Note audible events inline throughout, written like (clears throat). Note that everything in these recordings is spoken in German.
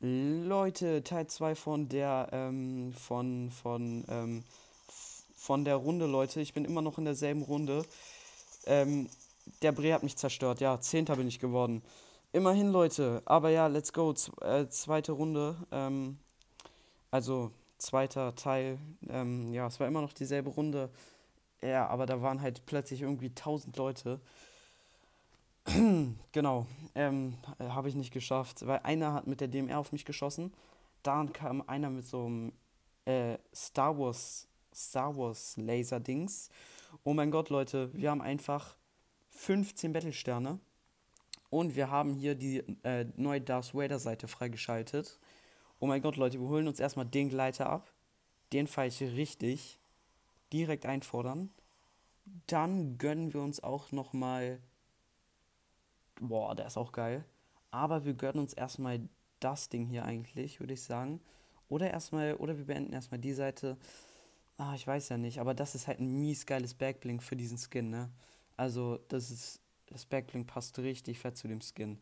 Leute, Teil 2 von der, ähm, von, von, ähm, von der Runde, Leute. Ich bin immer noch in derselben Runde. Ähm, der Bre hat mich zerstört. Ja, Zehnter bin ich geworden. Immerhin, Leute. Aber ja, let's go. Z äh, zweite Runde. Ähm, also, zweiter Teil. Ähm, ja, es war immer noch dieselbe Runde. Ja, aber da waren halt plötzlich irgendwie 1000 Leute. (clears throat) genau, ähm, habe ich nicht geschafft, weil einer hat mit der DMR auf mich geschossen. Dann kam einer mit so einem äh, Star Wars Star Wars Laser Dings. Oh mein Gott, Leute, wir haben einfach 15 Battlesterne und wir haben hier die äh, neue Darth Vader Seite freigeschaltet. Oh mein Gott, Leute, wir holen uns erstmal den Gleiter ab. Den fahre ich richtig. Direkt einfordern. Dann gönnen wir uns auch nochmal Boah, der ist auch geil. Aber wir gönnen uns erstmal das Ding hier eigentlich, würde ich sagen. Oder erstmal, oder wir beenden erstmal die Seite. Ah, ich weiß ja nicht, aber das ist halt ein mies geiles Backblink für diesen Skin, ne? Also, das ist. Das Backblink passt richtig fett zu dem Skin.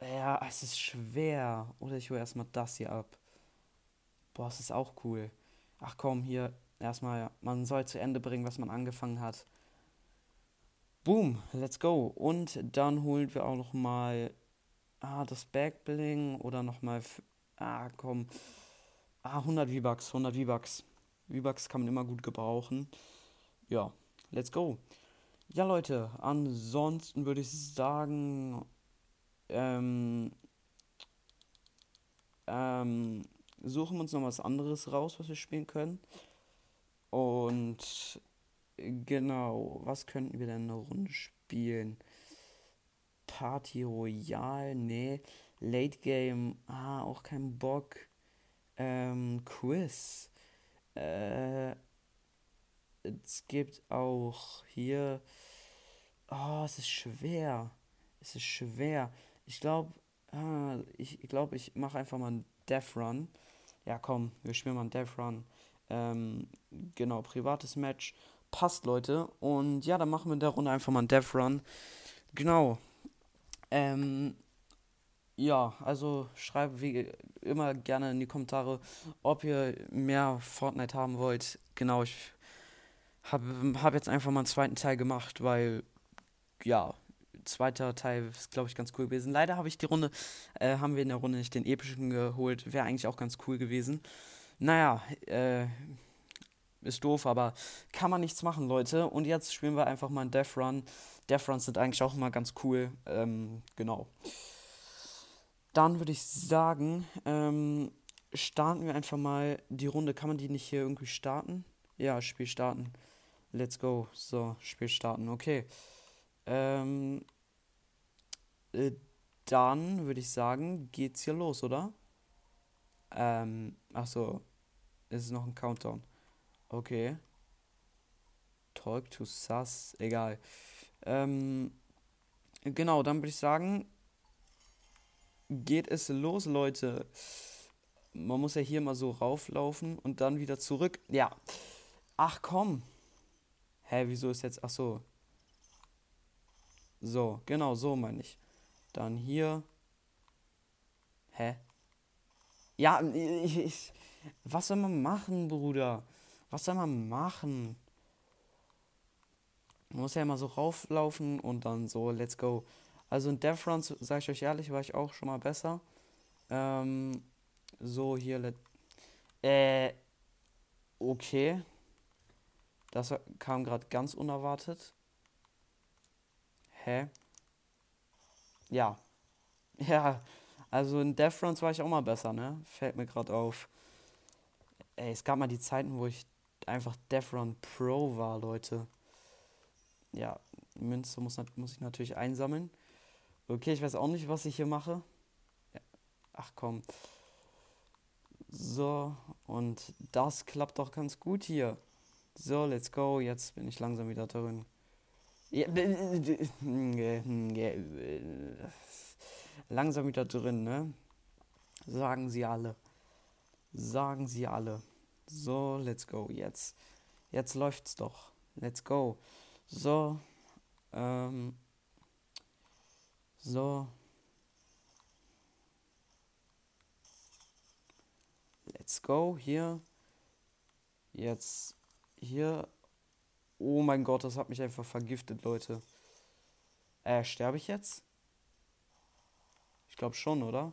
Ja, es ist schwer. Oder ich hole erstmal das hier ab. Boah, es ist auch cool. Ach komm, hier erstmal, man soll zu Ende bringen, was man angefangen hat. Boom, let's go. Und dann holen wir auch noch mal ah, das Backbling oder noch mal ah, komm. Ah, 100 V-Bucks, 100 V-Bucks. V-Bucks kann man immer gut gebrauchen. Ja, let's go. Ja, Leute, ansonsten würde ich sagen, ähm, ähm, suchen wir uns noch was anderes raus, was wir spielen können. Und Genau, was könnten wir denn eine Runde spielen? Party Royale, nee. Late Game, ah, auch kein Bock. Ähm, Quiz. Äh, es gibt auch hier. Oh, es ist schwer. Es ist schwer. Ich glaube, ah, ich glaube, ich mache einfach mal einen Death Run. Ja, komm, wir spielen mal einen Death Run. Ähm, genau, privates Match passt, Leute. Und ja, dann machen wir in der Runde einfach mal einen Death Run. Genau. Ähm, ja, also schreibt wie immer gerne in die Kommentare, ob ihr mehr Fortnite haben wollt. Genau, ich habe hab jetzt einfach mal einen zweiten Teil gemacht, weil, ja, zweiter Teil ist, glaube ich, ganz cool gewesen. Leider habe ich die Runde, äh, haben wir in der Runde nicht den epischen geholt. Wäre eigentlich auch ganz cool gewesen. Naja, äh, ist doof, aber kann man nichts machen, Leute. Und jetzt spielen wir einfach mal einen Death Run. Death Runs sind eigentlich auch immer ganz cool. Ähm, genau. Dann würde ich sagen, ähm, starten wir einfach mal die Runde. Kann man die nicht hier irgendwie starten? Ja, Spiel starten. Let's go. So, Spiel starten. Okay. Ähm, äh, dann würde ich sagen, geht's hier los, oder? Ähm, achso. Ist es noch ein Countdown? Okay. Talk to Sus. Egal. Ähm, genau, dann würde ich sagen, geht es los, Leute. Man muss ja hier mal so rauflaufen und dann wieder zurück. Ja. Ach komm. Hä, wieso ist jetzt. Ach so. So, genau, so meine ich. Dann hier. Hä? Ja, ich, ich, was soll man machen, Bruder? Was soll man machen? Man muss ja immer so rauflaufen und dann so, let's go. Also in Death Runs, sag ich euch ehrlich, war ich auch schon mal besser. Ähm, so, hier, let äh, okay. Das kam gerade ganz unerwartet. Hä? Ja. (laughs) Ja, also in Death Runs war ich auch mal besser, ne? Fällt mir gerade auf. Ey, es gab mal die Zeiten, wo ich einfach Defron Pro war, Leute. Ja, Münze muss, muss ich natürlich einsammeln. Okay, ich weiß auch nicht, was ich hier mache. Ja. Ach komm. So, und das klappt doch ganz gut hier. So, let's go. Jetzt bin ich langsam wieder drin. Ja, langsam wieder drin, ne? Sagen sie alle. Sagen sie alle. So, let's go. Jetzt. Jetzt läuft's doch. Let's go. So. Ähm. So. Let's go. Hier. Jetzt. Hier. Oh mein Gott, das hat mich einfach vergiftet, Leute. Äh, sterbe ich jetzt? Ich glaube schon, oder?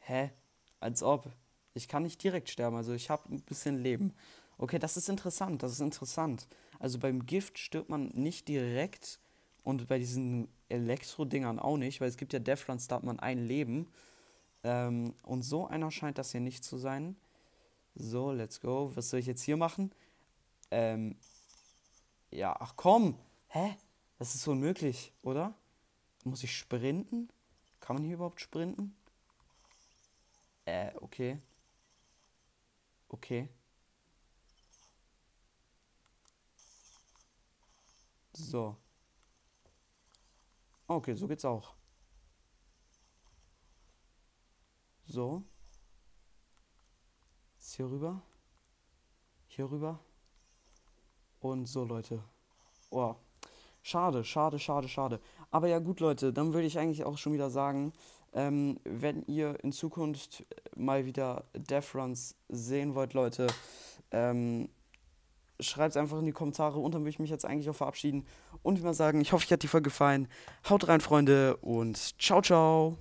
Hä? Als ob. Ich kann nicht direkt sterben, also ich habe ein bisschen Leben. Okay, das ist interessant, das ist interessant. Also beim Gift stirbt man nicht direkt und bei diesen Elektro-Dingern auch nicht, weil es gibt ja Deathruns, da hat man ein Leben. Ähm, und so einer scheint das hier nicht zu sein. So, let's go. Was soll ich jetzt hier machen? Ähm, ja, ach komm. Hä? Das ist unmöglich, oder? Muss ich sprinten? Kann man hier überhaupt sprinten? Äh, okay. Okay. So. Okay, so geht's auch. So. Jetzt hier rüber. Hier rüber. Und so, Leute. Oh. Schade, schade, schade, schade. Aber ja gut, Leute, dann würde ich eigentlich auch schon wieder sagen, ähm, wenn ihr in Zukunft mal wieder Death Runs sehen wollt, Leute, ähm, schreibt es einfach in die Kommentare und dann würde ich mich jetzt eigentlich auch verabschieden und wie mal sagen, ich hoffe, euch hat die Folge gefallen. Haut rein, Freunde, und ciao, ciao.